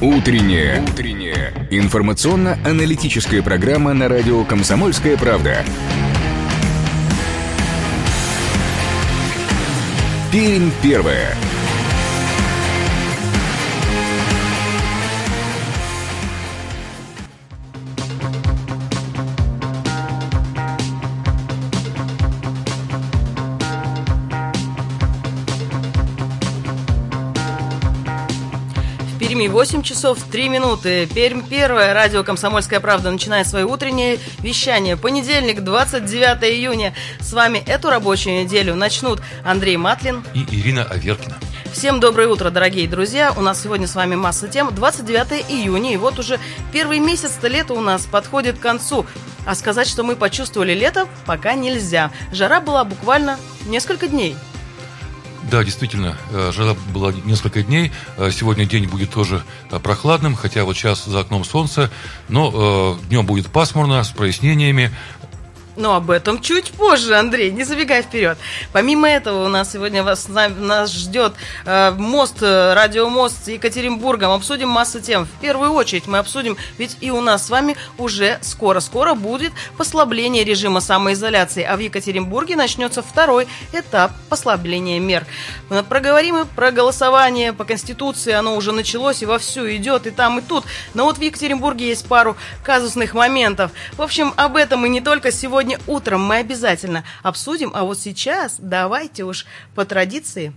Утренняя. Утренняя. Информационно-аналитическая программа на радио «Комсомольская правда». Пермь первая. 8 часов 3 минуты. Пермь первая. Радио «Комсомольская правда» начинает свое утреннее вещание. Понедельник, 29 июня. С вами эту рабочую неделю начнут Андрей Матлин и Ирина Аверкина. Всем доброе утро, дорогие друзья. У нас сегодня с вами масса тем. 29 июня, и вот уже первый месяц-то лета у нас подходит к концу. А сказать, что мы почувствовали лето, пока нельзя. Жара была буквально несколько дней. Да, действительно, э, жара была несколько дней. Э, сегодня день будет тоже э, прохладным, хотя вот сейчас за окном солнце, но днем будет пасмурно, с прояснениями. Но об этом чуть позже, Андрей, не забегай вперед. Помимо этого, у нас сегодня вас, нас ждет э, мост, э, радиомост с Екатеринбургом. Обсудим массу тем. В первую очередь мы обсудим, ведь и у нас с вами уже скоро-скоро будет послабление режима самоизоляции, а в Екатеринбурге начнется второй этап послабления мер. Мы проговорим и про голосование по Конституции, оно уже началось и вовсю идет, и там, и тут. Но вот в Екатеринбурге есть пару казусных моментов. В общем, об этом и не только сегодня сегодня утром мы обязательно обсудим, а вот сейчас давайте уж по традиции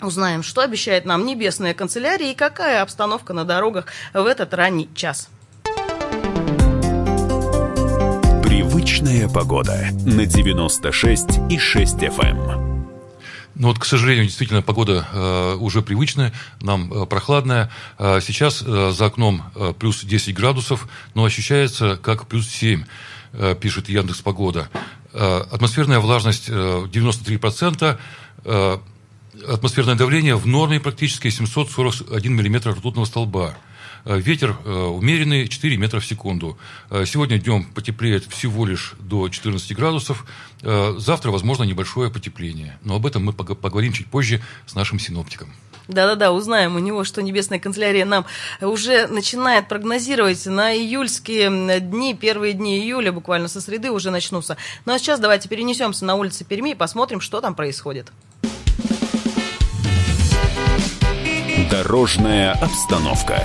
узнаем, что обещает нам небесная канцелярия и какая обстановка на дорогах в этот ранний час. Привычная погода на 96 и 6 FM. Ну вот, к сожалению, действительно, погода э, уже привычная, нам э, прохладная. Э, сейчас э, за окном э, плюс 10 градусов, но ощущается как плюс 7. Э, пишет Яндекс Погода. Э, атмосферная влажность 93%, э, атмосферное давление в норме практически 741 миллиметр ртутного столба. Ветер умеренный 4 метра в секунду. Сегодня днем потеплеет всего лишь до 14 градусов. Завтра, возможно, небольшое потепление. Но об этом мы поговорим чуть позже с нашим синоптиком. Да-да-да, узнаем у него, что Небесная канцелярия нам уже начинает прогнозировать на июльские дни, первые дни июля, буквально со среды уже начнутся. Ну а сейчас давайте перенесемся на улицы Перми и посмотрим, что там происходит. Дорожная обстановка.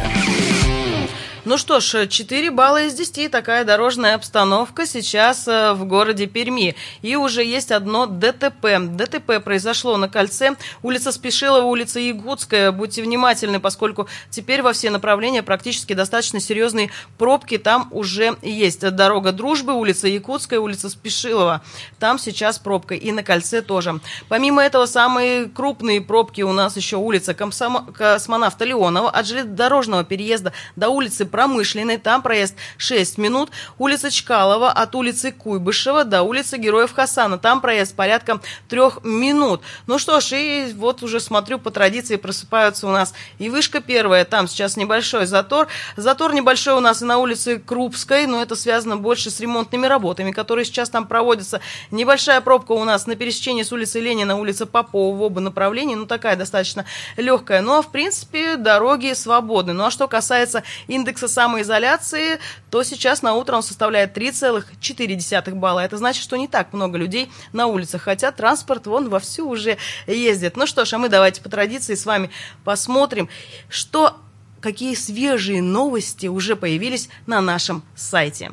Ну что ж, 4 балла из 10 такая дорожная обстановка сейчас э, в городе Перми. И уже есть одно ДТП. ДТП произошло на кольце улица Спешилова, улица Ягудская. Будьте внимательны, поскольку теперь во все направления практически достаточно серьезные пробки. Там уже есть дорога Дружбы, улица Якутская, улица Спешилова. Там сейчас пробка. И на кольце тоже. Помимо этого, самые крупные пробки у нас еще улица Комсомо... Космонавта Леонова от железнодорожного переезда до улицы Промышленной, там проезд 6 минут. Улица Чкалова от улицы Куйбышева до улицы Героев Хасана, там проезд порядка 3 минут. Ну что ж, и вот уже смотрю, по традиции просыпаются у нас и вышка первая, там сейчас небольшой затор. Затор небольшой у нас и на улице Крупской, но это связано больше с ремонтными работами, которые сейчас там проводятся. Небольшая пробка у нас на пересечении с улицы Ленина, улица Попова в оба направления, ну такая достаточно легкая. Но, в принципе, дороги свободны. Ну а что касается индекса индекса самоизоляции, то сейчас на утро он составляет 3,4 балла. Это значит, что не так много людей на улицах, хотя транспорт вон вовсю уже ездит. Ну что ж, а мы давайте по традиции с вами посмотрим, что какие свежие новости уже появились на нашем сайте.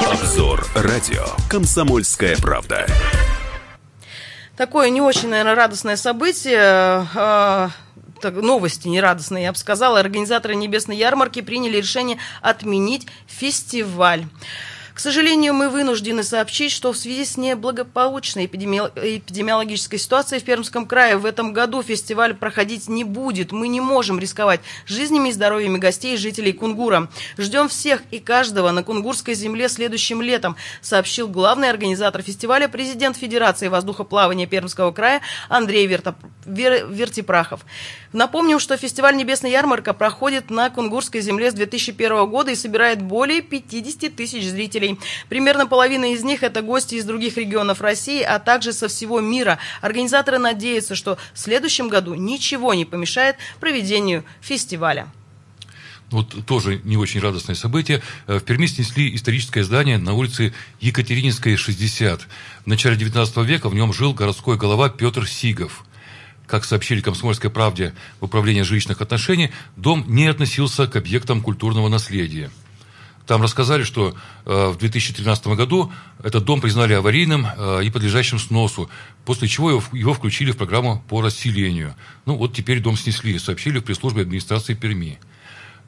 Обзор радио «Комсомольская правда». Такое не очень, наверное, радостное событие. Так, новости нерадостные, я бы сказала, организаторы Небесной ярмарки приняли решение отменить фестиваль. К сожалению, мы вынуждены сообщить, что в связи с неблагополучной эпидемиологической ситуацией в Пермском крае в этом году фестиваль проходить не будет. Мы не можем рисковать жизнями и здоровьями гостей и жителей Кунгура. Ждем всех и каждого на Кунгурской земле следующим летом, сообщил главный организатор фестиваля, президент Федерации воздухоплавания Пермского края Андрей Верто... Вер... Вертипрахов. Напомним, что фестиваль «Небесная ярмарка» проходит на Кунгурской земле с 2001 года и собирает более 50 тысяч зрителей. Примерно половина из них это гости из других регионов России, а также со всего мира. Организаторы надеются, что в следующем году ничего не помешает проведению фестиваля. Вот тоже не очень радостное событие. Э, в Перми снесли историческое здание на улице Екатерининская, 60. В начале 19 века в нем жил городской голова Петр Сигов. Как сообщили «Комсомольской правде» в управлении жилищных отношений, дом не относился к объектам культурного наследия. Там рассказали, что э, в 2013 году этот дом признали аварийным э, и подлежащим сносу, после чего его, его включили в программу по расселению. Ну вот теперь дом снесли, сообщили в пресс-службе администрации Перми. Э,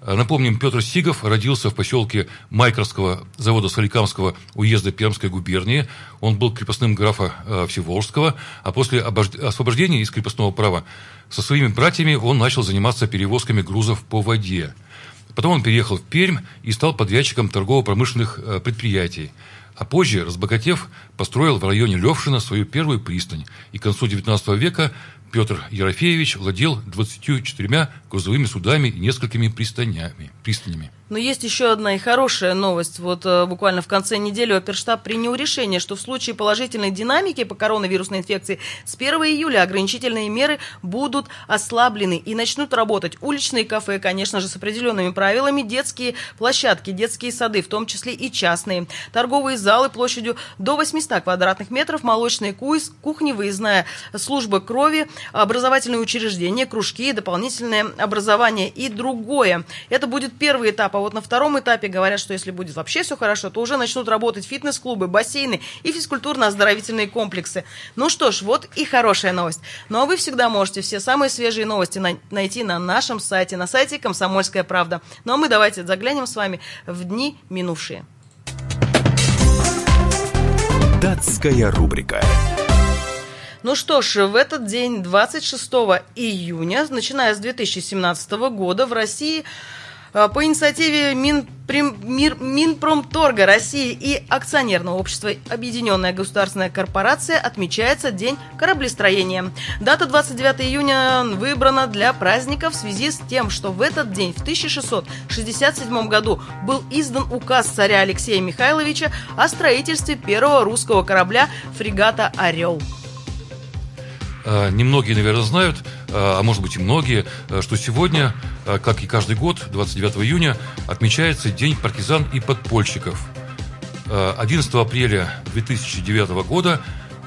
напомним, Петр Сигов родился в поселке Майкровского завода Соликамского уезда Пермской губернии. Он был крепостным графа э, Всеволжского, а после освобождения из крепостного права со своими братьями он начал заниматься перевозками грузов по воде. Потом он переехал в Пермь и стал подрядчиком торгово-промышленных э, предприятий. А позже, разбогатев, построил в районе Левшина свою первую пристань. И к концу XIX века Петр Ерофеевич владел 24 грузовыми судами и несколькими пристанями, пристанями. Но есть еще одна и хорошая новость. Вот э, буквально в конце недели оперштаб принял решение, что в случае положительной динамики по коронавирусной инфекции с 1 июля ограничительные меры будут ослаблены и начнут работать уличные кафе, конечно же, с определенными правилами, детские площадки, детские сады, в том числе и частные, торговые залы площадью до 800 квадратных метров, молочные кухни, выездная служба крови, образовательные учреждения, кружки, дополнительное образование и другое. Это будет первый этап а вот на втором этапе говорят, что если будет вообще все хорошо, то уже начнут работать фитнес-клубы, бассейны и физкультурно-оздоровительные комплексы. Ну что ж, вот и хорошая новость. Ну а вы всегда можете все самые свежие новости на- найти на нашем сайте, на сайте «Комсомольская правда». Ну а мы давайте заглянем с вами в дни минувшие. Датская рубрика. Ну что ж, в этот день, 26 июня, начиная с 2017 года, в России по инициативе Мир, Минпромторга России и акционерного общества Объединенная государственная корпорация отмечается День кораблестроения. Дата 29 июня выбрана для праздника в связи с тем, что в этот день, в 1667 году, был издан указ царя Алексея Михайловича о строительстве первого русского корабля фрегата «Орел». А, немногие, наверное, знают, а, а может быть и многие, что сегодня Э, как и каждый год, 29 июня, отмечается День партизан и подпольщиков. 11 э, апреля 2009 года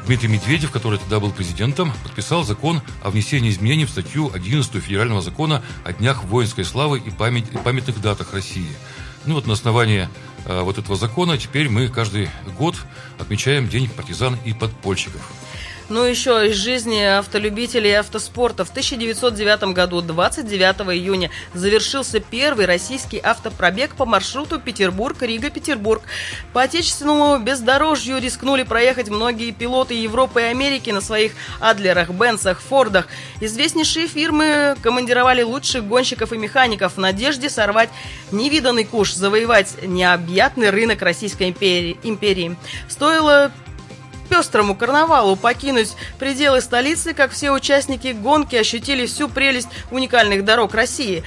Дмитрий Медведев, который тогда был президентом, подписал закон о внесении изменений в статью 11 Федерального закона о днях воинской славы и, памятных датах России. Ну вот на основании э, вот этого закона теперь мы каждый год отмечаем День партизан и подпольщиков. Ну, еще из жизни автолюбителей автоспорта. В 1909 году, 29 июня, завершился первый российский автопробег по маршруту Петербург-Рига-Петербург. По отечественному бездорожью рискнули проехать многие пилоты Европы и Америки на своих Адлерах, Бенцах, Фордах. Известнейшие фирмы командировали лучших гонщиков и механиков в надежде сорвать невиданный куш, завоевать необъятный рынок Российской империи. Стоило пестрому карнавалу покинуть пределы столицы, как все участники гонки ощутили всю прелесть уникальных дорог России.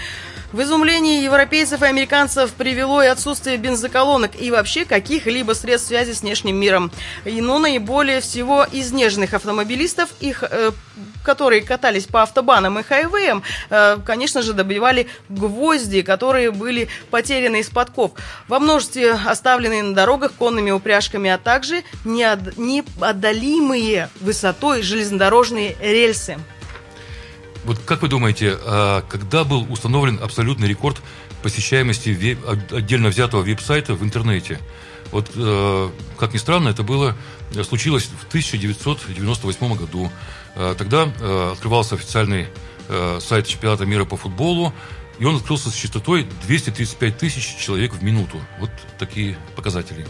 В изумлении европейцев и американцев привело и отсутствие бензоколонок и вообще каких-либо средств связи с внешним миром. И, ну, наиболее всего из нежных автомобилистов, их, э, которые катались по автобанам и хайвеям, э, конечно же, добивали гвозди, которые были потеряны из подков. Во множестве оставленные на дорогах конными упряжками, а также неодолимые высотой железнодорожные рельсы. Вот как вы думаете, а когда был установлен абсолютный рекорд посещаемости отдельно взятого веб-сайта в интернете? Вот, э, как ни странно, это было, случилось в 1998 году. Э, тогда э, открывался официальный сайт чемпионата мира по футболу, и он открылся с частотой 235 тысяч человек в минуту. Вот такие показатели.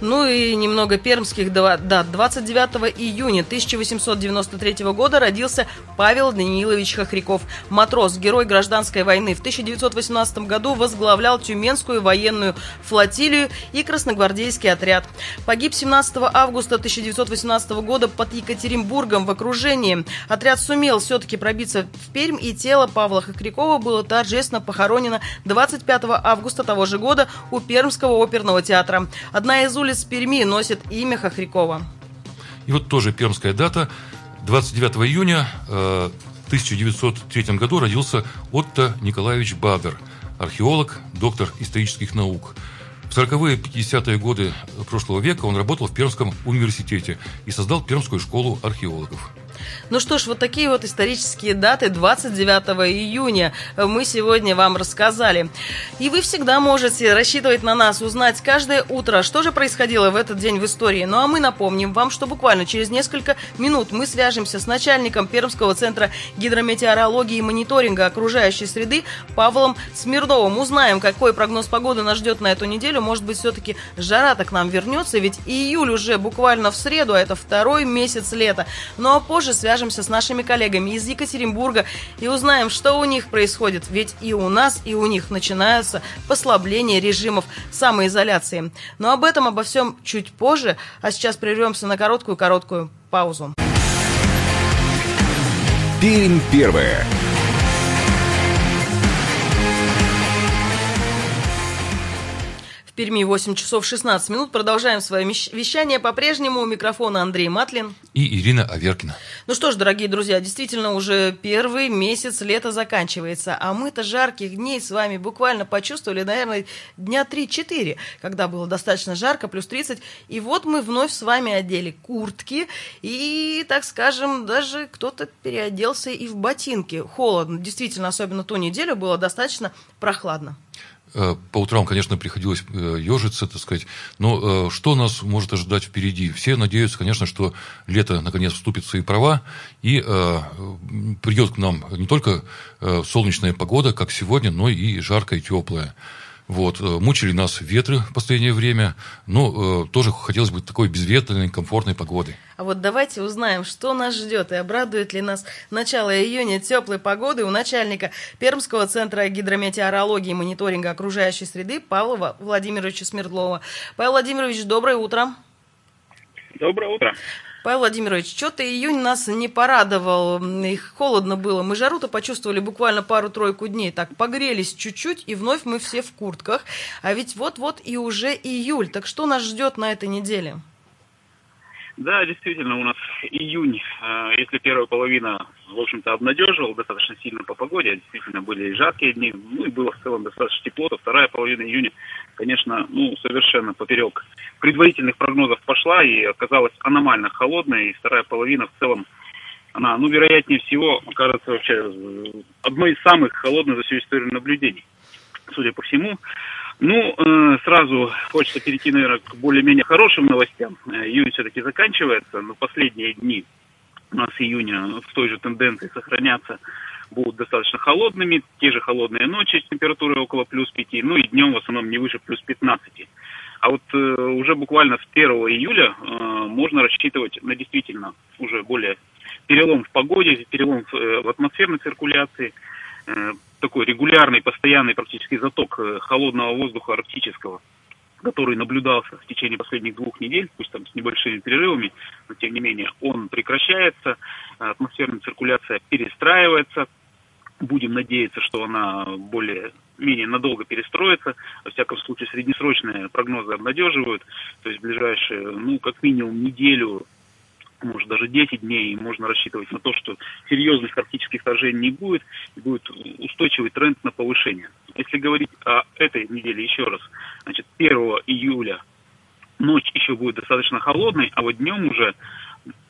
Ну и немного пермских дат. 29 июня 1893 года родился Павел Даниилович Хохряков, матрос, герой гражданской войны. В 1918 году возглавлял Тюменскую военную флотилию и красногвардейский отряд. Погиб 17 августа 1918 года под Екатеринбургом в окружении. Отряд сумел все-таки пробиться в Пермь, и тело Павла Хохрякова было торжественно торжественно похоронена 25 августа того же года у Пермского оперного театра. Одна из улиц Перми носит имя Хохрякова. И вот тоже пермская дата. 29 июня э, 1903 году родился Отто Николаевич Бадер, археолог, доктор исторических наук. В 40-е 50-е годы прошлого века он работал в Пермском университете и создал Пермскую школу археологов. Ну что ж, вот такие вот исторические даты 29 июня мы сегодня вам рассказали. И вы всегда можете рассчитывать на нас, узнать каждое утро, что же происходило в этот день в истории. Ну а мы напомним вам, что буквально через несколько минут мы свяжемся с начальником Пермского центра гидрометеорологии и мониторинга окружающей среды Павлом Смирновым. Узнаем, какой прогноз погоды нас ждет на эту неделю. Может быть, все-таки жара-то к нам вернется, ведь июль уже буквально в среду, а это второй месяц лета. Ну а позже свяжемся с нашими коллегами из Екатеринбурга и узнаем, что у них происходит. Ведь и у нас, и у них начинаются послабления режимов самоизоляции. Но об этом, обо всем чуть позже. А сейчас прервемся на короткую-короткую паузу. Пермь первое. Перми 8 часов 16 минут. Продолжаем свое вещание. По-прежнему у микрофона Андрей Матлин. И Ирина Аверкина. Ну что ж, дорогие друзья, действительно уже первый месяц лета заканчивается. А мы-то жарких дней с вами буквально почувствовали, наверное, дня 3-4, когда было достаточно жарко, плюс 30. И вот мы вновь с вами одели куртки. И, так скажем, даже кто-то переоделся и в ботинки. Холодно. Действительно, особенно ту неделю было достаточно прохладно. Э, по утрам, конечно, приходилось э, ежиться, так сказать. Но э, что нас может ожидать впереди? Все надеются, конечно, что лето наконец вступит в свои права и придет к нам не только солнечная погода, как сегодня, но и жаркая и теплая. Вот. Мучили нас ветры в последнее время, но тоже хотелось бы такой безветренной, комфортной погоды. А вот давайте узнаем, что нас ждет и обрадует ли нас начало июня теплой погоды у начальника Пермского центра гидрометеорологии и мониторинга окружающей среды Павла Владимировича Смердлова. Павел Владимирович, доброе утро. Доброе утро. Павел Владимирович, что-то июнь нас не порадовал, их холодно было. Мы жару-то почувствовали буквально пару-тройку дней. Так, погрелись чуть-чуть, и вновь мы все в куртках. А ведь вот-вот и уже июль. Так что нас ждет на этой неделе? Да, действительно, у нас июнь, э, если первая половина, в общем-то, обнадеживала достаточно сильно по погоде, действительно были и жаркие дни, ну и было в целом достаточно тепло, то вторая половина июня, конечно, ну, совершенно поперек предварительных прогнозов пошла и оказалась аномально холодной, и вторая половина в целом, она, ну, вероятнее всего, окажется вообще одной из самых холодных за всю историю наблюдений, судя по всему. Ну, э, сразу хочется перейти, наверное, к более-менее хорошим новостям. Э, июнь все-таки заканчивается, но последние дни у нас июня в той же тенденции сохраняться будут достаточно холодными, те же холодные ночи с температурой около плюс 5, ну и днем в основном не выше плюс 15. А вот э, уже буквально с 1 июля э, можно рассчитывать на действительно уже более перелом в погоде, перелом в, э, в атмосферной циркуляции, э, такой регулярный, постоянный практически заток э, холодного воздуха арктического, который наблюдался в течение последних двух недель, пусть там с небольшими перерывами, но тем не менее он прекращается, атмосферная циркуляция перестраивается, будем надеяться, что она более менее надолго перестроится. Во всяком случае, среднесрочные прогнозы обнадеживают. То есть в ближайшие, ну, как минимум неделю, может даже 10 дней, можно рассчитывать на то, что серьезных арктических вторжений не будет, и будет устойчивый тренд на повышение. Если говорить о этой неделе еще раз, значит, 1 июля ночь еще будет достаточно холодной, а вот днем уже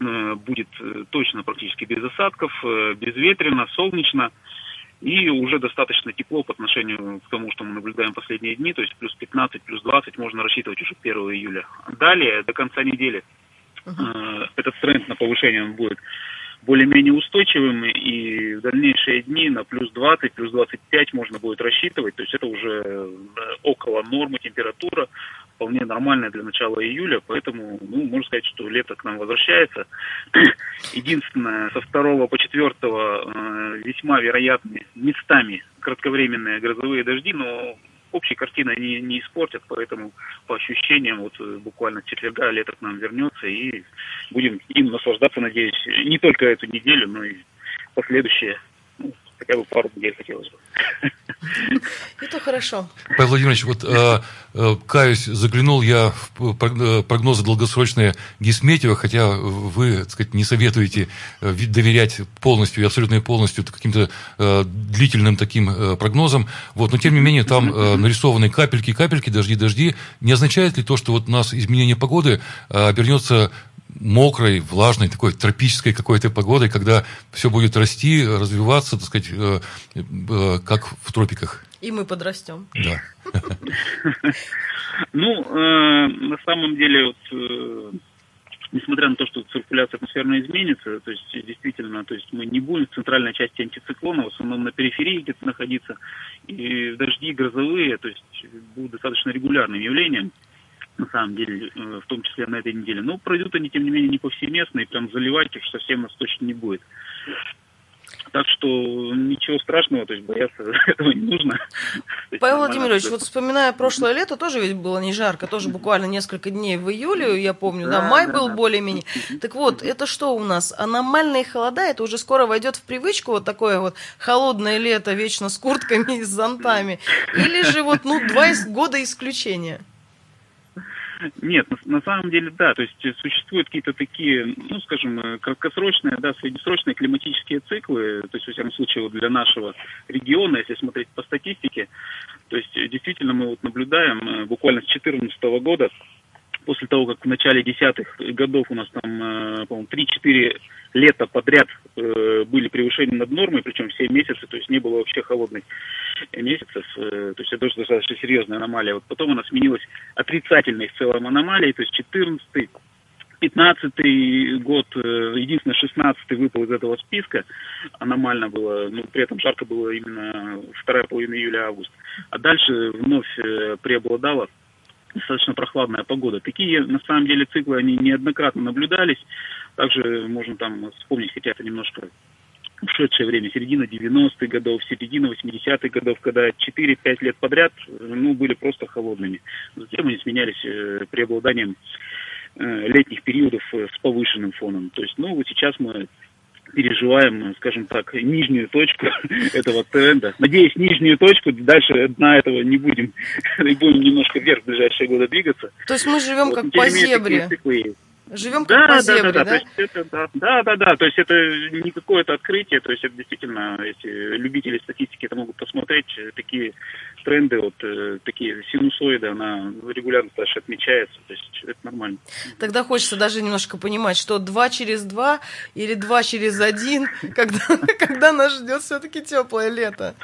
будет э, точно практически без осадков, э, безветренно, солнечно, и уже достаточно тепло по отношению к тому, что мы наблюдаем последние дни, то есть плюс 15, плюс 20 можно рассчитывать уже 1 июля. Далее, до конца недели, uh-huh. этот тренд на повышение он будет более-менее устойчивым, и в дальнейшие дни на плюс 20, плюс 25 можно будет рассчитывать, то есть это уже э, около нормы температура, вполне нормальная для начала июля, поэтому, ну, можно сказать, что лето к нам возвращается. Единственное, со 2 по 4 э, весьма вероятны местами кратковременные грозовые дожди, но общей картины не, не испортят, поэтому по ощущениям вот э, буквально с четверга лето к нам вернется и будем им наслаждаться, надеюсь, не только эту неделю, но и последующие хотя бы пару недель хотелось бы. Это хорошо. Павел Владимирович, вот э, э, каюсь, заглянул я в э, прогнозы долгосрочные Гисметьева, хотя вы, так сказать, не советуете э, доверять полностью и абсолютно полностью каким-то э, длительным таким э, прогнозам. Вот, но тем не менее там э, нарисованы капельки, капельки, дожди, дожди. Не означает ли то, что вот у нас изменение погоды э, обернется мокрой, влажной, такой тропической какой-то погодой, когда все будет расти, развиваться, так сказать, э, э, как в тропиках. И мы подрастем. Да. Ну, э, на самом деле, вот, несмотря на то, что циркуляция атмосферная изменится, то есть действительно, то есть мы не будем в центральной части антициклона, в основном на периферии где-то находиться, и дожди грозовые, то есть будут достаточно регулярным явлением на самом деле, э, в том числе на этой неделе. Но пройдут они, тем не менее, не повсеместно, и прям заливать их совсем нас точно не будет. Так что ничего страшного, то есть бояться этого не нужно. Павел Владимирович, вот вспоминая прошлое лето, тоже ведь было не жарко, тоже буквально несколько дней в июле, я помню, да, да май да, был да. более-менее. Так вот, это что у нас? Аномальные холода, это уже скоро войдет в привычку, вот такое вот холодное лето, вечно с куртками и с зонтами? Или же вот, ну, два года исключения? Нет, на, самом деле, да, то есть существуют какие-то такие, ну, скажем, э, краткосрочные, да, среднесрочные климатические циклы, то есть, во всяком случае, вот для нашего региона, если смотреть по статистике, то есть, действительно, мы вот наблюдаем э, буквально с 2014 года, после того, как в начале десятых годов у нас там, э, по-моему, 3-4 лета подряд э, были превышения над нормой, причем все месяцы, то есть не было вообще холодных месяцев, э, то есть это тоже достаточно серьезная аномалия. Вот потом она сменилась отрицательной в целом аномалией, то есть 14 15 год, единственное, 16 выпал из этого списка, аномально было, но при этом жарко было именно вторая половина июля-август. А дальше вновь преобладало достаточно прохладная погода. Такие, на самом деле, циклы, они неоднократно наблюдались. Также можно там вспомнить хотя бы немножко ушедшее время, середина 90-х годов, середина 80-х годов, когда 4-5 лет подряд, ну, были просто холодными. Затем они сменялись э, преобладанием э, летних периодов э, с повышенным фоном. То есть, ну, вот сейчас мы переживаем, скажем так, нижнюю точку этого тренда. Надеюсь, нижнюю точку, дальше дна этого не будем, и будем немножко вверх в ближайшие годы двигаться. То есть мы живем вот, как по зебре. Живем как да, по зебре, да? Да, да, да? То есть это, да, да, да, да, то есть это не какое-то открытие, то есть это действительно, если любители статистики это могут посмотреть, такие тренды, вот э, такие синусоиды, она регулярно даже отмечается, то есть это нормально. Тогда хочется даже немножко понимать, что два через два или два через один, когда, когда нас ждет все-таки теплое лето.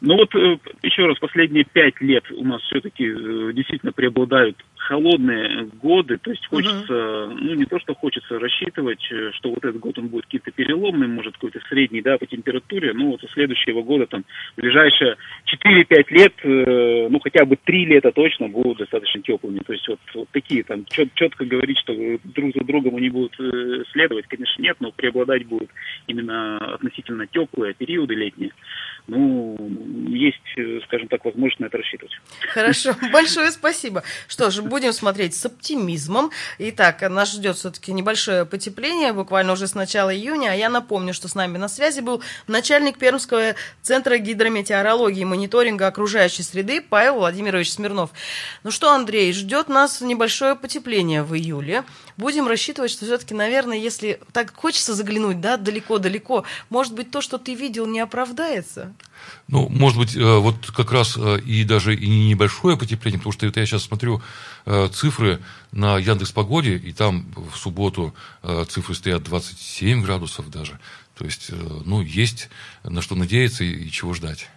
Ну вот э, еще раз, последние пять лет у нас все-таки э, действительно преобладают холодные годы, то есть хочется, uh-huh. ну не то, что хочется рассчитывать, э, что вот этот год он будет каким-то переломным, может какой-то средний, да, по температуре, ну вот у следующего года там ближайшие 4-5 лет, э, ну хотя бы 3 лета точно будут достаточно теплыми, то есть вот, вот такие там чет, четко говорить, что друг за другом они будут э, следовать, конечно нет, но преобладать будут именно относительно теплые периоды летние, ну есть, э, скажем так, возможность на это рассчитывать. Хорошо, большое спасибо. Что ж, будем смотреть с оптимизмом. Итак, нас ждет все-таки небольшое потепление, буквально уже с начала июня. А я напомню, что с нами на связи был начальник Пермского центра гидрометеорологии и мониторинга окружающей среды Павел Владимирович Смирнов. Ну что, Андрей, ждет нас небольшое потепление в июле. Будем рассчитывать, что все-таки, наверное, если так хочется заглянуть, да, далеко-далеко, может быть, то, что ты видел, не оправдается? Ну, может быть, э, вот как раз э, и даже и не небольшое потепление, потому что это я сейчас смотрю э, цифры на Яндекс Погоде, и там в субботу цифры стоят 27 градусов даже. То есть, ну, есть на что надеяться и чего ждать.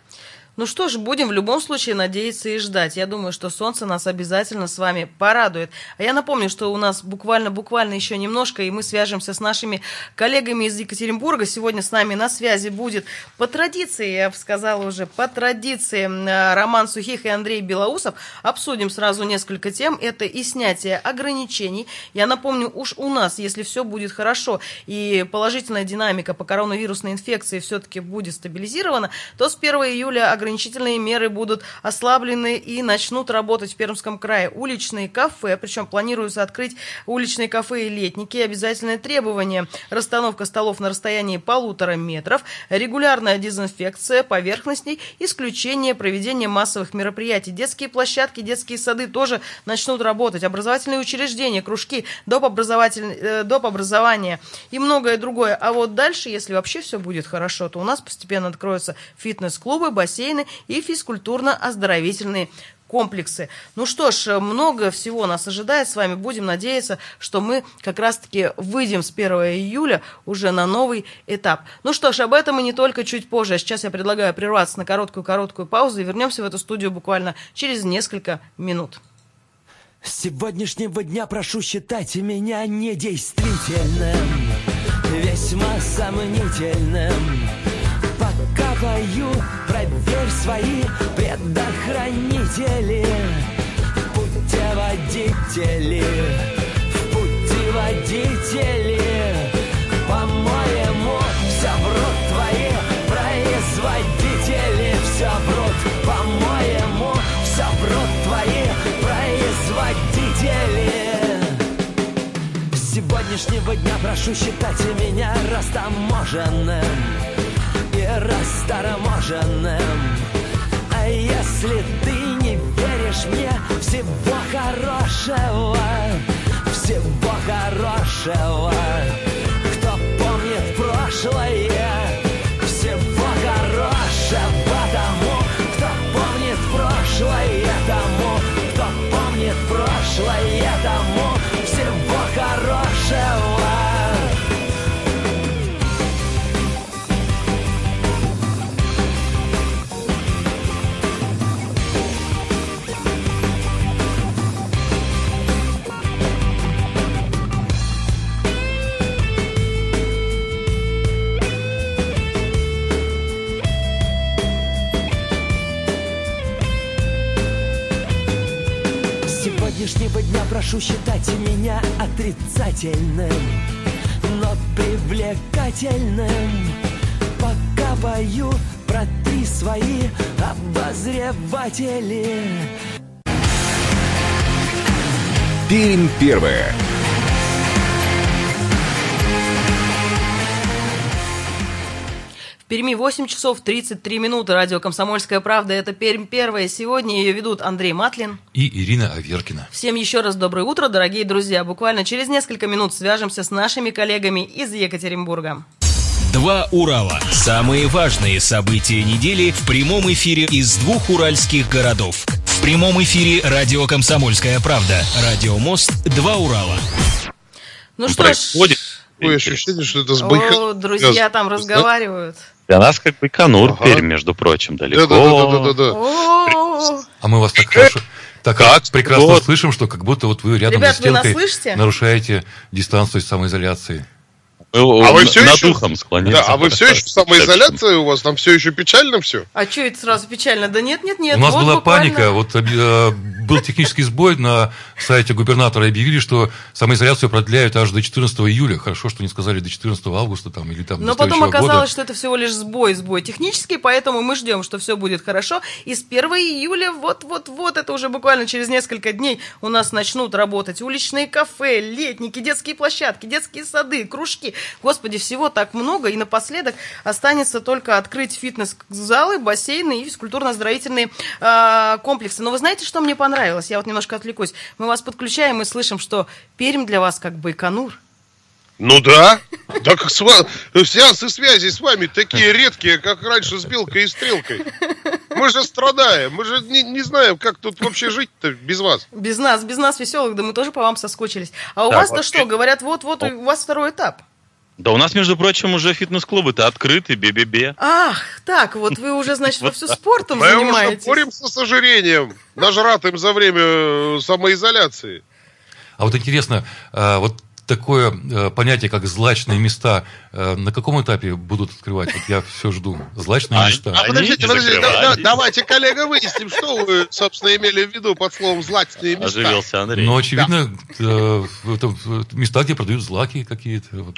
Ну что ж, будем в любом случае надеяться и ждать. Я думаю, что солнце нас обязательно с вами порадует. А я напомню, что у нас буквально-буквально еще немножко, и мы свяжемся с нашими коллегами из Екатеринбурга. Сегодня с нами на связи будет по традиции, я бы сказала уже, по традиции Роман Сухих и Андрей Белоусов. Обсудим сразу несколько тем. Это и снятие ограничений. Я напомню, уж у нас, если все будет хорошо и положительная динамика по коронавирусной инфекции все-таки будет стабилизирована, то с 1 июля ограничения ограничительные меры будут ослаблены и начнут работать в Пермском крае. Уличные кафе, причем планируется открыть уличные кафе и летники. Обязательное требование – расстановка столов на расстоянии полутора метров, регулярная дезинфекция поверхностей, исключение проведения массовых мероприятий. Детские площадки, детские сады тоже начнут работать. Образовательные учреждения, кружки, доп. Э, доп. образования и многое другое. А вот дальше, если вообще все будет хорошо, то у нас постепенно откроются фитнес-клубы, бассейны и физкультурно-оздоровительные комплексы. Ну что ж, много всего нас ожидает с вами. Будем надеяться, что мы как раз-таки выйдем с 1 июля уже на новый этап. Ну что ж, об этом и не только чуть позже. А сейчас я предлагаю прерваться на короткую-короткую паузу и вернемся в эту студию буквально через несколько минут. С сегодняшнего дня прошу считать меня недействительным, весьма сомнительным пою, проверь свои предохранители. Путеводители, в путеводители По-моему, все врут твои производители. Все врут, по-моему, все врут твои производители. С сегодняшнего дня прошу считать меня растаможенным растаможенным А если ты не веришь мне Всего хорошего Всего хорошего. Кто помнит прошлое дня прошу считать меня отрицательным, но привлекательным. Пока пою, протри свои обозреватели. Пермь первая. В Перми 8 часов 33 минуты. Радио «Комсомольская правда» – это Пермь первая. Сегодня ее ведут Андрей Матлин и Ирина Аверкина. Всем еще раз доброе утро, дорогие друзья. Буквально через несколько минут свяжемся с нашими коллегами из Екатеринбурга. Два Урала. Самые важные события недели в прямом эфире из двух уральских городов. В прямом эфире радио «Комсомольская правда». Радио «Мост». Два Урала. Ну что ж... Такое ощущение, что это с Байкал... О, друзья там разговаривают. Для нас как бы Канур, ага. Пермь, между прочим, далеко. Да-да-да. А мы вас так хорошо, так как? прекрасно вот. слышим, что как будто вот вы рядом Ребят, с стенкой нарушаете дистанцию самоизоляции. Мы а вы все над еще... духом склонились. Да, а вы все еще в самоизоляции у вас? Там все еще печально все? А что это сразу печально? Да нет, нет, нет. У нас вот была буквально... паника. Вот э, был технический сбой на сайте губернатора. Объявили, что самоизоляцию продляют аж до 14 июля. Хорошо, что не сказали до 14 августа там, или там Но потом оказалось, года. что это всего лишь сбой, сбой технический, поэтому мы ждем, что все будет хорошо. И с 1 июля вот-вот-вот, это уже буквально через несколько дней у нас начнут работать уличные кафе, летники, детские площадки, детские сады, кружки. Господи, всего так много. И напоследок останется только открыть фитнес-залы, бассейны и физкультурно-оздоровительные э, комплексы. Но вы знаете, что мне понравилось? Понравилось. Я вот немножко отвлекусь. Мы вас подключаем и слышим, что Пермь для вас как Байконур. Ну да. Так сеансы связи с вами такие редкие, как раньше с белкой и стрелкой. Мы же страдаем, мы же не, не знаем, как тут вообще жить-то без вас. Без нас, без нас веселых, да мы тоже по вам соскучились. А у да, вас-то что, говорят, вот-вот у вас второй этап. Да у нас, между прочим, уже фитнес-клубы-то открыты, бе-бе-бе. Ах, так, вот вы уже, значит, во все спортом занимаетесь. Мы уже боремся с ожирением, нажратым за время э, самоизоляции. А вот интересно, а, вот такое э, понятие, как злачные места, э, на каком этапе будут открывать? Вот я все жду. Злачные А- места. А подождите, подождите, да- да- давайте, коллега, выясним, что вы, собственно, имели в виду под словом «злачные места». Оживился Андрей. Но, очевидно, э, это, э, места, где продают злаки какие-то. вот.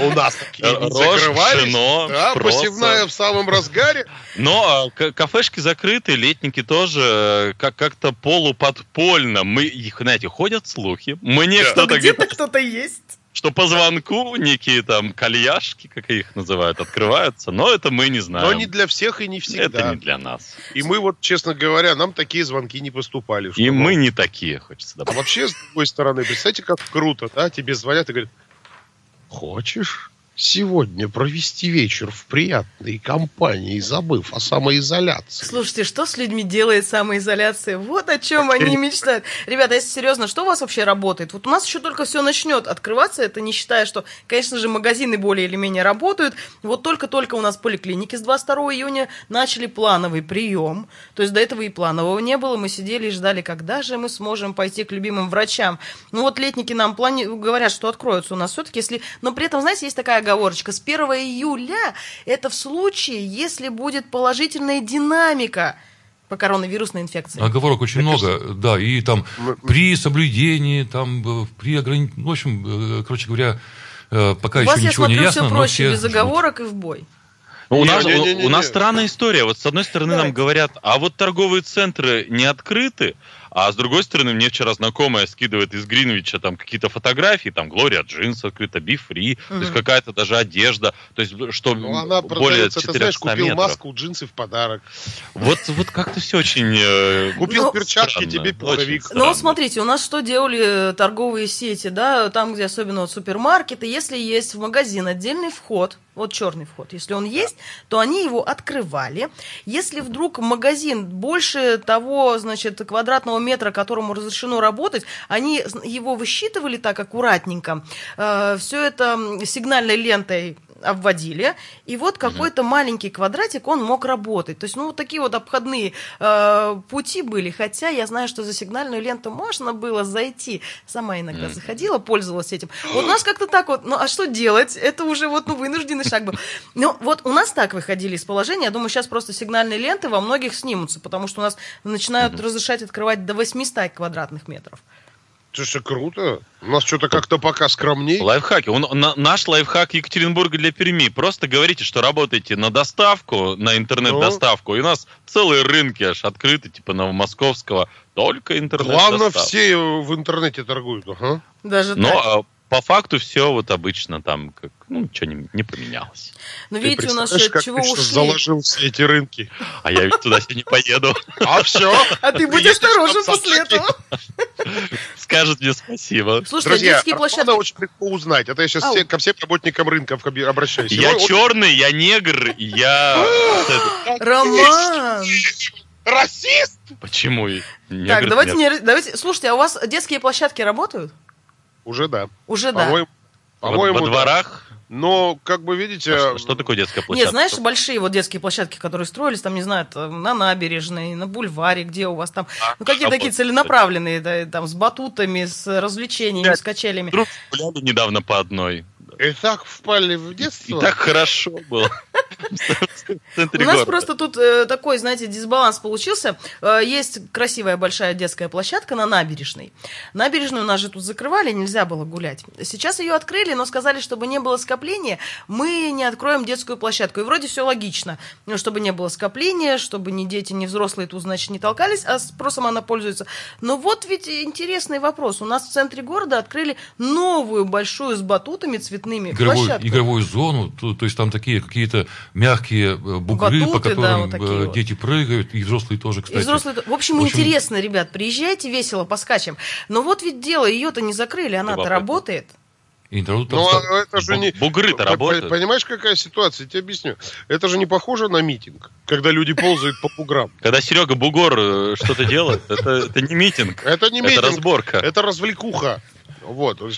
У нас такие закрывались. Да, просто. посевная в самом разгаре. Но а, к- кафешки закрыты, летники тоже э, как- как-то полуподпольно. Мы, их, знаете, ходят слухи. Мне Что кто-то где-то где-то, кто-то есть. Что по звонку некие там кальяшки, как их называют, открываются. Но это мы не знаем. Но не для всех и не Это всегда. не для нас. И мы вот, честно говоря, нам такие звонки не поступали. И мы не такие, хочется А добавить. вообще, с другой стороны, представьте, как круто, да? Тебе звонят и говорят, хочешь сегодня провести вечер в приятной компании, забыв о самоизоляции? Слушайте, что с людьми делает самоизоляция? Вот о чем они мечтают. Ребята, если серьезно, что у вас вообще работает? Вот у нас еще только все начнет открываться, это не считая, что, конечно же, магазины более или менее работают. Вот только-только у нас поликлиники с 22 июня начали плановый прием. То есть до этого и планового не было. Мы сидели и ждали, когда же мы сможем пойти к любимым врачам. Ну вот летники нам плани... говорят, что откроются у нас все-таки, если... Но при этом, знаете, есть такая оговорочка. С 1 июля это в случае, если будет положительная динамика по коронавирусной инфекции. Оговорок очень много, да, и там при соблюдении, там, э, при ограничении, в общем, э, короче говоря, э, пока У еще вас, я ничего не смотрю, ясно, все проще, все без оговорок и в бой. Ну, У Не, нас, не, не, не, у нас не. странная история. Вот с одной стороны нам Давайте. говорят, а вот торговые центры не открыты, а с другой стороны мне вчера знакомая скидывает из Гринвича там какие-то фотографии, там Глория Джинс открыта, Би Фри, то есть какая-то даже одежда, то есть что Ну, она более продается, ты 400 знаешь, купил метров. маску, джинсы в подарок. Вот, вот как-то все очень... э, Купил Ну, перчатки, странно, тебе пуховик. Ну, смотрите, у нас что делали э, торговые сети, да, там, где особенно вот супермаркеты, если есть в магазин отдельный вход, вот черный вход, если он есть, то они его открывали. Если вдруг магазин больше того, значит, квадратного метра, которому разрешено работать, они его высчитывали так аккуратненько, все это сигнальной лентой обводили, и вот какой-то маленький квадратик, он мог работать. То есть, ну, вот такие вот обходные э, пути были, хотя я знаю, что за сигнальную ленту можно было зайти. Сама иногда Мгм. заходила, пользовалась этим. Вот у нас как-то так вот, ну, а что делать? Это уже вот, ну, вынужденный шаг был. Ну, вот у нас так выходили из положения. Я думаю, сейчас просто сигнальные ленты во многих снимутся, потому что у нас начинают разрешать открывать до 800 квадратных метров. Слушай, круто. У нас что-то как-то пока скромней. Лайфхаки. Он, на- наш лайфхак Екатеринбурга для Перми. Просто говорите, что работаете на доставку, на интернет-доставку. И у нас целые рынки аж открыты, типа Новомосковского. Только интернет-доставка. Главное, все в интернете торгуют. Ага. Даже Но так. По факту все вот обычно там, как, ну, ничего не, не поменялось. Но Ты видите, у нас же как чего ты ушли. заложил все эти рынки. А я ведь туда сегодня не поеду. А все. А ты будь едешь осторожен после этого. Скажет мне спасибо. Слушайте, Друзья, детские площадки... очень легко узнать. Это я сейчас ко всем работникам рынков оби- обращаюсь. Я черный, я негр, я... Роман! Расист! Почему? Негр Так, давайте нет. не... Давайте... Слушайте, а у вас детские площадки работают? Уже да. Уже да. По-моему, Во- по-моему, Во да. дворах? Но, как бы видите... А что, что такое детская площадка? Нет, знаешь, большие вот детские площадки, которые строились, там, не знаю, там, на набережной, на бульваре, где у вас там, А, ну, какие а такие вот, целенаправленные, да, там, с батутами, с развлечениями, Пять. с качелями. Вдруг гуляли недавно по одной. И так впали в И детство. так хорошо было. У нас просто тут э, такой, знаете, дисбаланс получился. Э, есть красивая большая детская площадка на набережной. Набережную у нас же тут закрывали, нельзя было гулять. Сейчас ее открыли, но сказали, чтобы не было скопления, мы не откроем детскую площадку. И вроде все логично. Ну, чтобы не было скопления, чтобы ни дети, ни взрослые тут, значит, не толкались, а спросом она пользуется. Но вот ведь интересный вопрос. У нас в центре города открыли новую большую с батутами цветными Игровую, площадку. игровую зону, то, то есть там такие какие-то мягкие э, бугры, Батуты, по да, которым вот такие э, вот. дети прыгают, и взрослые тоже, кстати. И взрослые... В общем, В общем, интересно, ребят, приезжайте весело, поскачем. Но вот ведь дело, ее-то не закрыли, она-то работает. и народ там Ну, стал- а это же не... бугры-то работают. Понимаешь, какая ситуация? Я тебе объясню. Это же не похоже на митинг, когда люди ползают по буграм. Когда Серега Бугор э, что-то делает, это, это не митинг, Это не это митинг, разборка. это развлекуха. Вот, э,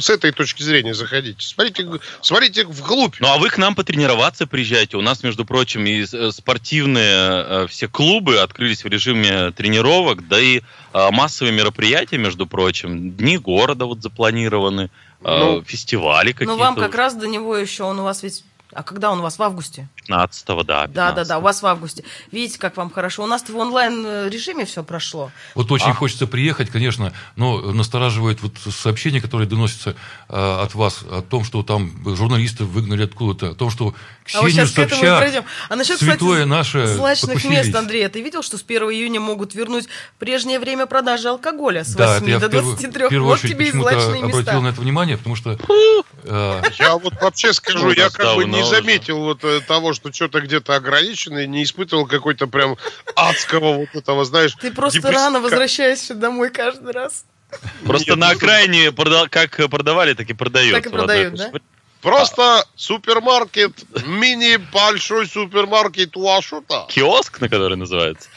с этой точки зрения заходите. Смотрите, смотрите вглубь. Ну а вы к нам потренироваться приезжайте. У нас, между прочим, и э, спортивные э, все клубы открылись в режиме тренировок, да и массовые мероприятия, между прочим. Дни города вот запланированы, Ну, фестивали какие-то. Ну, вам как раз до него еще, он у вас ведь... А когда он у вас? В августе? 15 да. Да, да, да, 15-го. у вас в августе. Видите, как вам хорошо. У нас в онлайн-режиме все прошло. Вот очень хочется приехать, конечно, но настораживает вот сообщение, которое доносится э, от вас о том, что там журналисты выгнали откуда-то, о том, что А вот сейчас к этому и Собчак, пройдем. А насчет, святое кстати, наше злачных покусились. мест, Андрей, ты видел, что с 1 июня могут вернуть прежнее время продажи алкоголя с Да, 8 это я до в первую, 23? в первую Вот очередь тебе и злачные обратил места. на это внимание, потому что э, Я вот вообще скажу, я как бы не заметил вот э, того, что что-то где-то ограничено, и не испытывал какой-то прям адского вот этого, знаешь... Ты просто рано возвращаешься домой каждый раз. Просто Нет, на окраине как продавали, так и продают. Так и продают, да? Просто супермаркет, мини большой супермаркет Уашута. Киоск, на который называется?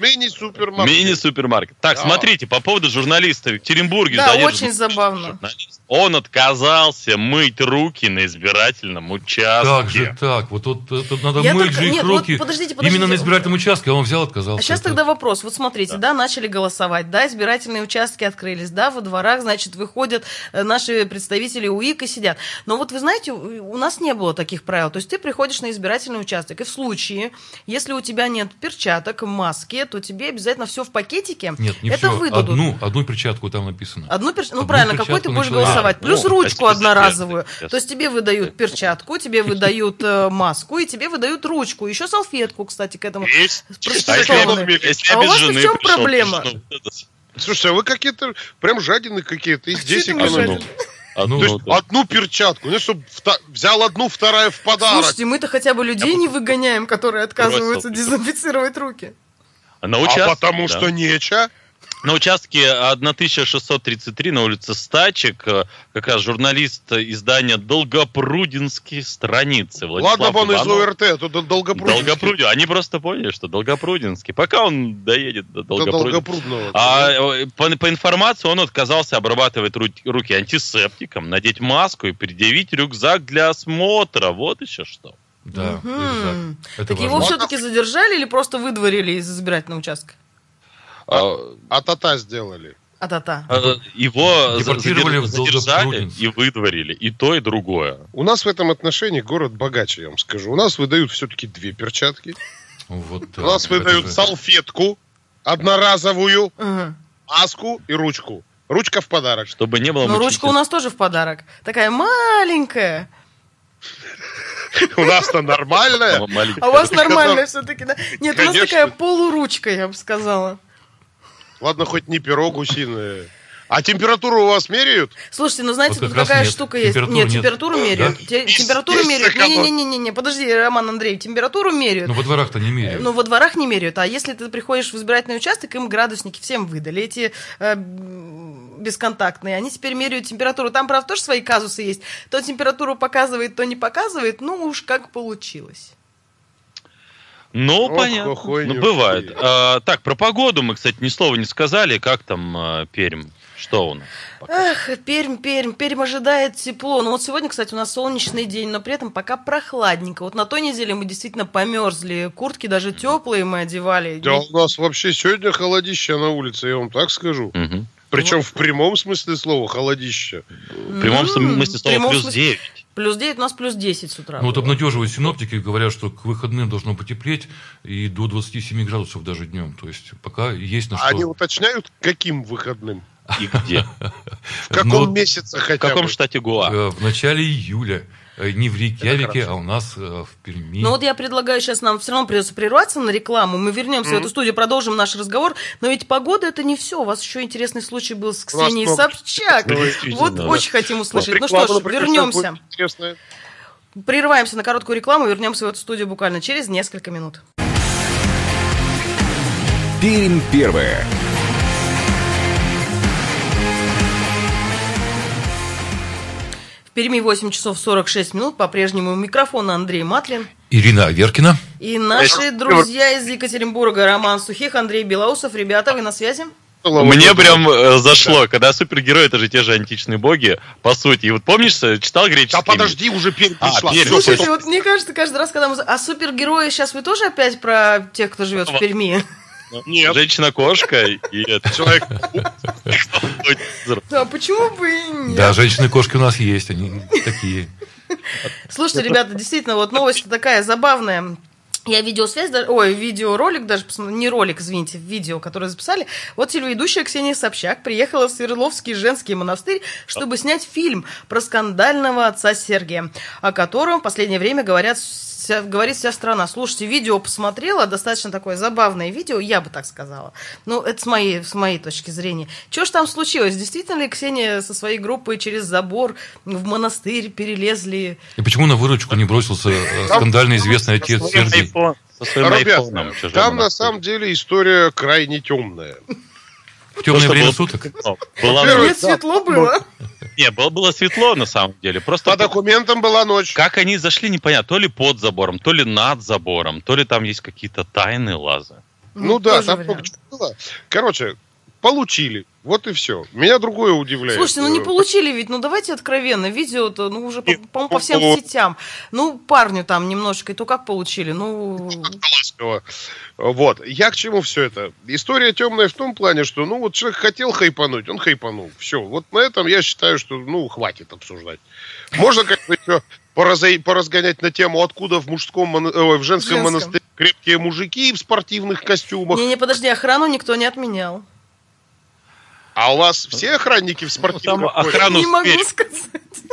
Мини-супермаркет. Мини-супермаркет. Так, Да. смотрите, по поводу журналиста в Екатеринбурге. Да, очень забавно. журналист. Он отказался мыть руки на избирательном участке. как же так? Вот тут надо Я мыть только- же их нет, вот руки подождите, подождите. именно на избирательном участке, а он взял, отказался. А сейчас тогда вопрос. Вот смотрите, да. начали голосовать, да, избирательные участки открылись, да, во дворах, значит, выходят э, наши представители УИК и сидят. Но вот вы знаете, у нас не было таких правил. То есть ты приходишь на избирательный участок, и в случае, если у тебя нет перчаток, маски, то тебе обязательно все в пакетике. Нет, не Это все. выдадут. Одну, одну перчатку там написано. Одну перч... Ну Одну правильно, какой ты перчатку будешь человека. голосовать. А, Плюс ну, ручку одноразовую. специфика. То есть тебе выдают перчатку, тебе выдают э, маску и тебе выдают ручку. Еще салфетку, кстати, к этому. Есть. А А у вас-то в чем пришел, проблема? что? Слушайте, а вы какие-то прям жадины какие-то. И здесь ты жадина? Одну, То есть да. одну перчатку, ну, чтобы взял одну, вторая в подарок. Слушайте, мы-то хотя бы людей не выгоняем, которые отказываются Бросил. дезинфицировать руки. А участке, потому да. что нечего. На участке 1633 на улице Стачек э, как раз журналист издания Долгопрудинские страницы. Владислав Ладно он из. ОРТ, а то Долгопрудинский. Долгопрудин. Они просто поняли, что Долгопрудинский. Пока он доедет до До Долгопрудинска. Долгопрудного. А э, по, по информации он отказался обрабатывать ру- руки антисептиком, надеть маску и предъявить рюкзак для осмотра. Вот еще что. Да, рюкзак. Это Так его важно. все-таки задержали или просто выдворили из избирательного участка? А, А тата сделали. А-та-та. Его за- Депортировали задер- в задержали Долгопрудинск. и выдворили. И то, и другое. У нас в этом отношении город богаче, я вам скажу. У нас выдают все-таки две перчатки. Вот У так, нас это выдают же- салфетку одноразовую, Ага. маску и ручку. Ручка в подарок. Чтобы не было Но ручка у нас тоже в подарок. Такая маленькая. У нас-то нормальная. А у вас нормальная все-таки, да? Нет, у нас такая полуручка, я бы сказала. Ладно, хоть не перо гусиное. А температуру у вас меряют? Слушайте, ну знаете, Вот тут какая нет. штука есть. Температуры Нет, нет. температуру меряют. Те- Есть- Температуру есть меряют. Не-не-не-не, подожди, Роман Андреевич, температуру меряют. Ну, во дворах-то не меряют. Ну, во дворах не меряют. А если ты приходишь в избирательный участок, им градусники всем выдали. Эти э, бесконтактные. Они теперь меряют температуру. Там, правда, тоже свои казусы есть. То температуру показывает, то не показывает. Ну, уж как получилось. Ну, Ох, понятно. Ну, бывает. А, так, про погоду мы, кстати, ни слова не сказали. Как там а, Пермь? Что у нас? Эх, Пермь, Пермь, Пермь ожидает тепло. Ну вот сегодня, кстати, у нас солнечный день, но при этом пока прохладненько. Вот на той неделе мы действительно померзли. Куртки даже теплые мы одевали. Да у нас вообще сегодня холодище на улице, я вам так скажу. Мгм. Причем в прямом смысле слова холодище. В прямом смысле слова прямом плюс смысле. 9. Плюс 9, у нас плюс 10 с утра. Ну, вот обнадеживают синоптики, говорят, что к выходным должно потеплеть и до 27 градусов даже днем. То есть пока есть на что. Они уточняют, каким выходным? И где? В каком Ну, месяце В хотя каком бы? штате Гуа? Э, В начале июля. Э, Не в Рейкьявике, хорошо. а у нас э, в Перми. Ну вот я предлагаю сейчас нам все равно придется прерваться на рекламу. Мы вернемся в эту студию, продолжим наш разговор. Но ведь погода это не все. У вас еще интересный случай был с Ксенией Собчак. Вот да. очень хотим услышать. Ну Реклама, что ж, вернемся. Прерываемся на короткую рекламу вернемся в эту студию буквально через несколько минут. Пермь первая. Перми 8 часов 46 минут. По-прежнему у микрофона Андрей Матлин. Ирина Аверкина. И наши друзья из Екатеринбурга Роман Сухих, Андрей Белоусов. Ребята, вы на связи? Мне прям э, зашло, когда супергерои это же те же античные боги, по сути. И вот помнишь, э, читал греческий? Да подожди, уже А, перед. Всё, Слушайте, всё. вот мне кажется, каждый раз, когда мы... А супергерои сейчас вы тоже опять про тех, кто живет в Перми? Нет. Женщина-кошка и. Человек, Да, почему бы и нет? Да, женщины-кошки у нас есть, они такие. Слушайте, ребята, действительно, вот новость такая забавная. Я видеосвязь, даже- ой, видеоролик даже, не ролик, извините, видео, которое записали. Вот телеведущая Ксения Собчак приехала в Свердловский женский монастырь, чтобы снять фильм про скандального отца Сергия, о котором в последнее время говорят, вся- говорит вся страна. Слушайте, видео посмотрела, достаточно такое забавное видео, я бы так сказала. Ну, это с моей, с моей точки зрения. Что ж там случилось? Действительно ли Ксения со своей группой через забор в монастырь перелезли? И почему на выручку не бросился э, скандально известный отец Со своим Сергей? айфон- Со своим Ребят, айфоном. чужим там на самом деле история крайне темная. В темное Просто время было- суток? Была- Во-первых, Нет, светло было. Не, было, было светло на самом деле. Просто По документам была ночь. как они зашли, непонятно. То ли под забором, то ли над забором, то ли там есть какие-то тайны лазы. Ну да, тоже там вариант. много чего было. Короче, получили. Вот и все. Меня другое удивляет. Слушайте, ну не Э, получили ведь, ну давайте откровенно, видео-то, ну уже, по- Нет, по-моему, по всем ну, сетям. Ну, парню там немножечко, и то как получили, ну... Вот. Я к чему все это? История темная в том плане, что, ну, вот человек хотел хайпануть, он хайпанул. Все. Вот на этом я считаю, что, ну, хватит обсуждать. Можно как-то еще поразгонять на тему, откуда в мужском, моно- ой, в женском, Женском. монастыре крепкие мужики в спортивных костюмах. Не-не, подожди, охрану никто не отменял. А у вас все охранники в спортивных Там ходят? охрану не могу сквере. сказать.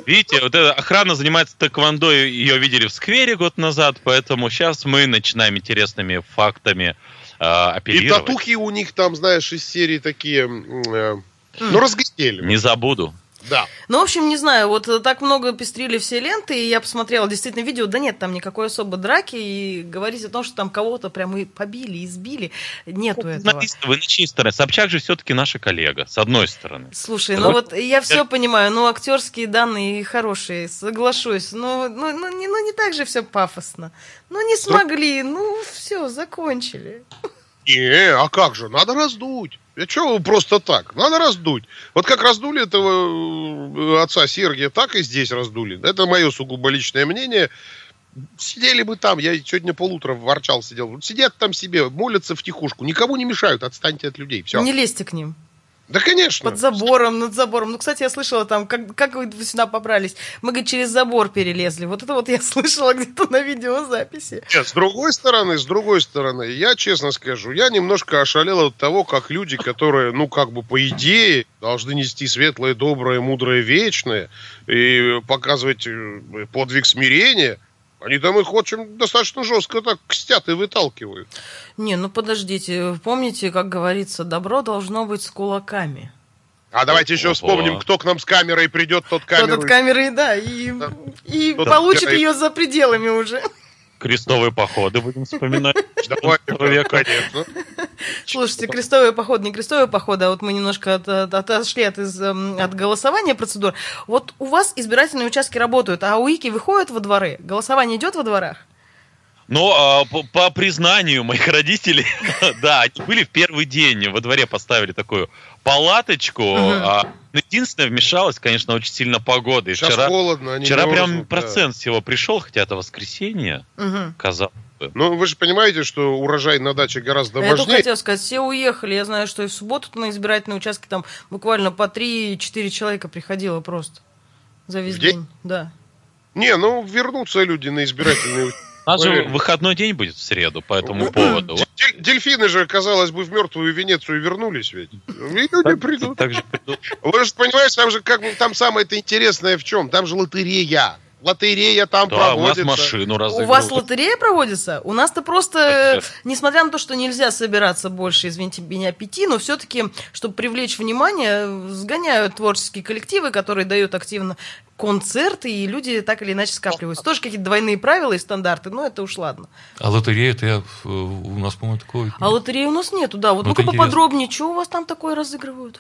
Видите, вот эта охрана занимается тэквондо, ее видели в сквере год назад, поэтому сейчас мы начинаем интересными фактами э, И оперировать. татухи у них там, знаешь, из серии такие... э, ну, разглядели. Не забуду. Да. Ну, в общем, не знаю, вот э, так много пестрили все ленты, и я посмотрела действительно видео, да нет там никакой особо драки, и говорить о том, что там кого-то прям и побили, избили, нету этого. Журналисты, вы на чьей стороне? Собчак же все-таки наша коллега, с одной стороны. Слушай, ну вот я все понимаю, ну актерские данные хорошие, соглашусь, но ну, ну, не, ну не так же все пафосно. Ну не смогли, ну все, закончили. Не, а как же? Надо раздуть. Я что просто так? Надо раздуть. Вот как раздули этого э, отца Сергия, так и здесь раздули. Это мое сугубо личное мнение. Сидели бы там, я сегодня полутора ворчал, сидел. Сидят там себе, молятся в тихушку. Никому не мешают, отстаньте от людей. Все. Не лезьте к ним. Да, конечно. Под забором, над забором. Ну, кстати, я слышала там, как, как вы сюда побрались. Мы, говорит, через забор перелезли. Вот это вот я слышала где-то на видеозаписи. Нет, с другой стороны, с другой стороны, я честно скажу, я немножко ошалел от того, как люди, которые, ну, как бы по идее, должны нести светлое, доброе, мудрое, вечное и показывать э, подвиг смирения, они там их очень достаточно жестко так кстят и выталкивают. Не, ну подождите, помните, как говорится, добро должно быть с кулаками. А давайте еще Ого. вспомним, кто к нам с камерой придет, тот Кто камеру. от камеры, да, и, и Да. получит Да. ее за пределами уже. Крестовые походы будем вспоминать. Конечно. Слушайте, крестовый поход, не крестовый поход, а вот мы немножко от- от- отошли от, из, эм, от голосования процедур. Вот у вас избирательные участки работают, а УИКи выходят во дворы? Голосование идет во дворах? Но а, по, по признанию моих родителей, да, они были в первый день во дворе поставили такую палаточку. Мгм. а, но единственное, вмешалась, конечно, очень сильно погода. И Сейчас вчера холодно, они вчера мерзнут, прям да. процент всего пришел, хотя это воскресенье, Угу. казалось бы. Ну, вы же понимаете, что урожай на даче гораздо Я важнее. хотела сказать, все уехали. Я знаю, что и в субботу на избирательные участки там буквально по 3-4 человека приходило просто за весь день? день. Да. Не, ну, вернутся люди на избирательные У нас же выходной день будет в среду по этому Ну, поводу. Дель- Дельфины же, казалось бы, в мертвую Венецию вернулись ведь. И люди придут. Так же придут. Вы же понимаете, там же как бы там самое-то интересное в чем? Там же лотерея. Лотерея там Да, у нас проводится. машину У разыгрывают. вас лотерея проводится? У нас-то просто, несмотря на то, что нельзя собираться больше, извините меня, пяти, но все-таки, чтобы привлечь внимание, сгоняют творческие коллективы, которые дают активно концерты, и люди так или иначе скапливаются. Тоже какие-то двойные правила и стандарты, но это уж ладно. А лотерея, это я, э, у нас, по-моему, такое... А лотереи у нас нету, да. Вот Ну, ну-ка поподробнее, что у вас там такое разыгрывают?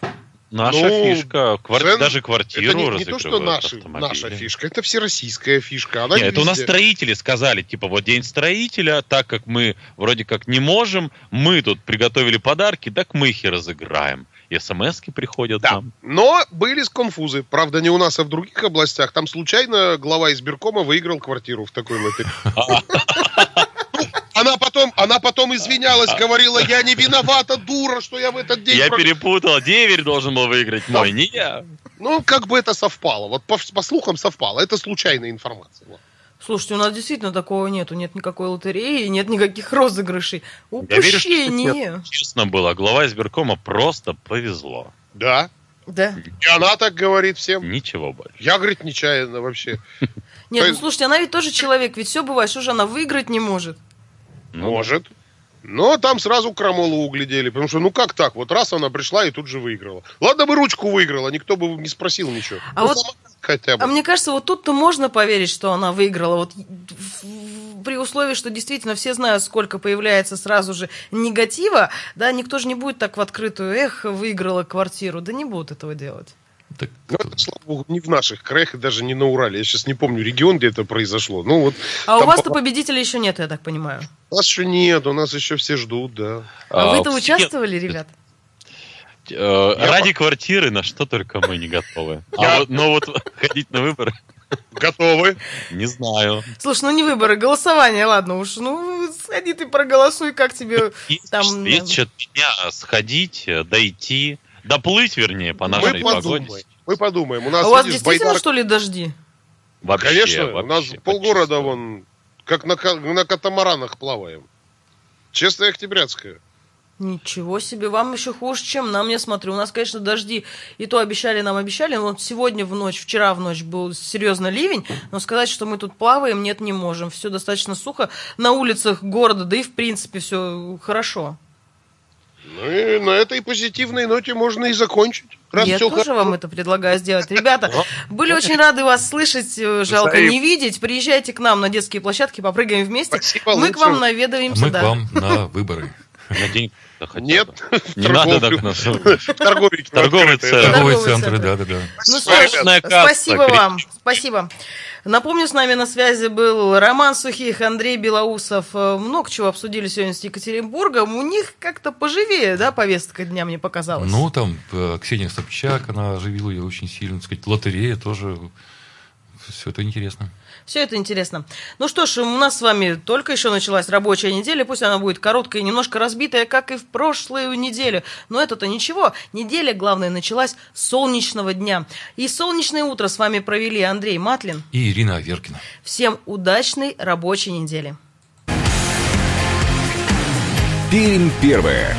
Наша Ну, фишка. Квар- Цен- Даже квартиру Это не, не то, что наши, наша фишка, это всероссийская фишка. Она Нет, это у нас строители сказали, типа, вот день строителя, так как мы вроде как не можем, мы тут приготовили подарки, так мы их и разыграем. и смс приходят Да, нам. но были конфузы. Правда, не у нас, а в других областях. Там случайно глава избиркома выиграл квартиру в такой лотерее. Она потом, она потом извинялась, говорила, я не виновата, дура, что я в этот день... Я про-». перепутал, деверь должен был выиграть мой, не я. Ну, как бы это совпало. Вот по, по слухам совпало. Это случайная информация. Вот. Слушайте, у нас действительно такого нету. Нет никакой лотереи, нет никаких розыгрышей. Я верю, что Упущение. Честно было, глава избиркома просто повезло. Да. Да. И она так говорит всем. Ничего больше. Я, говорит, нечаянно вообще. Нет, ну слушайте, она ведь тоже человек, ведь все бывает, что же она выиграть не может? Ну, Может. Но там сразу крамолу углядели. Потому что, ну как так? Вот раз она пришла и тут же выиграла. Ладно бы ручку выиграла, никто бы не спросил ничего. А Ну, вот- хотя бы. А мне кажется, вот тут-то можно поверить, что она выиграла. Вот при условии, что действительно все знают, сколько появляется сразу же негатива, да, никто же не будет так в открытую, эх, выиграла квартиру. Да не будут этого делать. Так, Ну, это, слава богу, не в наших краях и даже не на Урале. Я сейчас не помню регион, где это произошло. Ну вот. А у вас-то по- победителя еще нет, я так понимаю. У нас еще нет, у нас еще все ждут, да. А, вы-то все- участвовали, ребят? э, ради квартиры на что только мы не готовы. А вот, но вот ходить на выборы, Готовы? не знаю. Слушай, ну не выборы, голосование, ладно уж. Ну, сходи ты проголосуй, как тебе там... есть счет дня сходить, э, дойти, доплыть, вернее, по Мы нашей погоде. подумаем. Мы подумаем. У нас, А у вас видишь, действительно, байдар- что ли, дожди? Вообще, Конечно, у вообще, нас вообще полгорода вон как на, на катамаранах плаваем. Честная октябрятская. Ничего себе, вам еще хуже, чем нам, я смотрю. У нас, конечно, дожди, и то обещали, нам обещали. Вот сегодня в ночь, вчера в ночь был серьезно ливень, но сказать, что мы тут плаваем, нет, не можем. Все достаточно сухо на улицах города, да и в принципе все хорошо. Ну и на этой позитивной ноте можно и закончить. Раз Я тоже хорошо. вам это предлагаю сделать. Ребята, были очень рады вас слышать, э, жалко не видеть. Приезжайте к нам на детские площадки, попрыгаем вместе. Спасибо, Мы к вам наведаемся, мы да. к вам на выборы. На день Нет, Не надо так нас. Торговый центр. да. Торговые центры, центры. да-да-да. Ну Спасибо, вам, спасибо. Напомню, с нами на связи был Роман Сухих, Андрей Белоусов. Э, Много чего обсудили сегодня с Екатеринбургом. У них как-то поживее, да, повестка дня, мне показалось. Ну, там э, Ксения Собчак, она оживила ее очень сильно. Так сказать, лотерея тоже. Все это интересно. Все это интересно. Ну что ж, у нас с вами только еще началась рабочая неделя. Пусть она будет короткая и немножко разбитая, как и в прошлую неделю. Но это-то ничего. Неделя, главное, началась с солнечного дня. И солнечное утро с вами провели Андрей Матлин. И Ирина Аверкина. Всем удачной рабочей недели. Пермь первое.